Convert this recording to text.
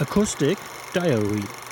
Acoustic Diary.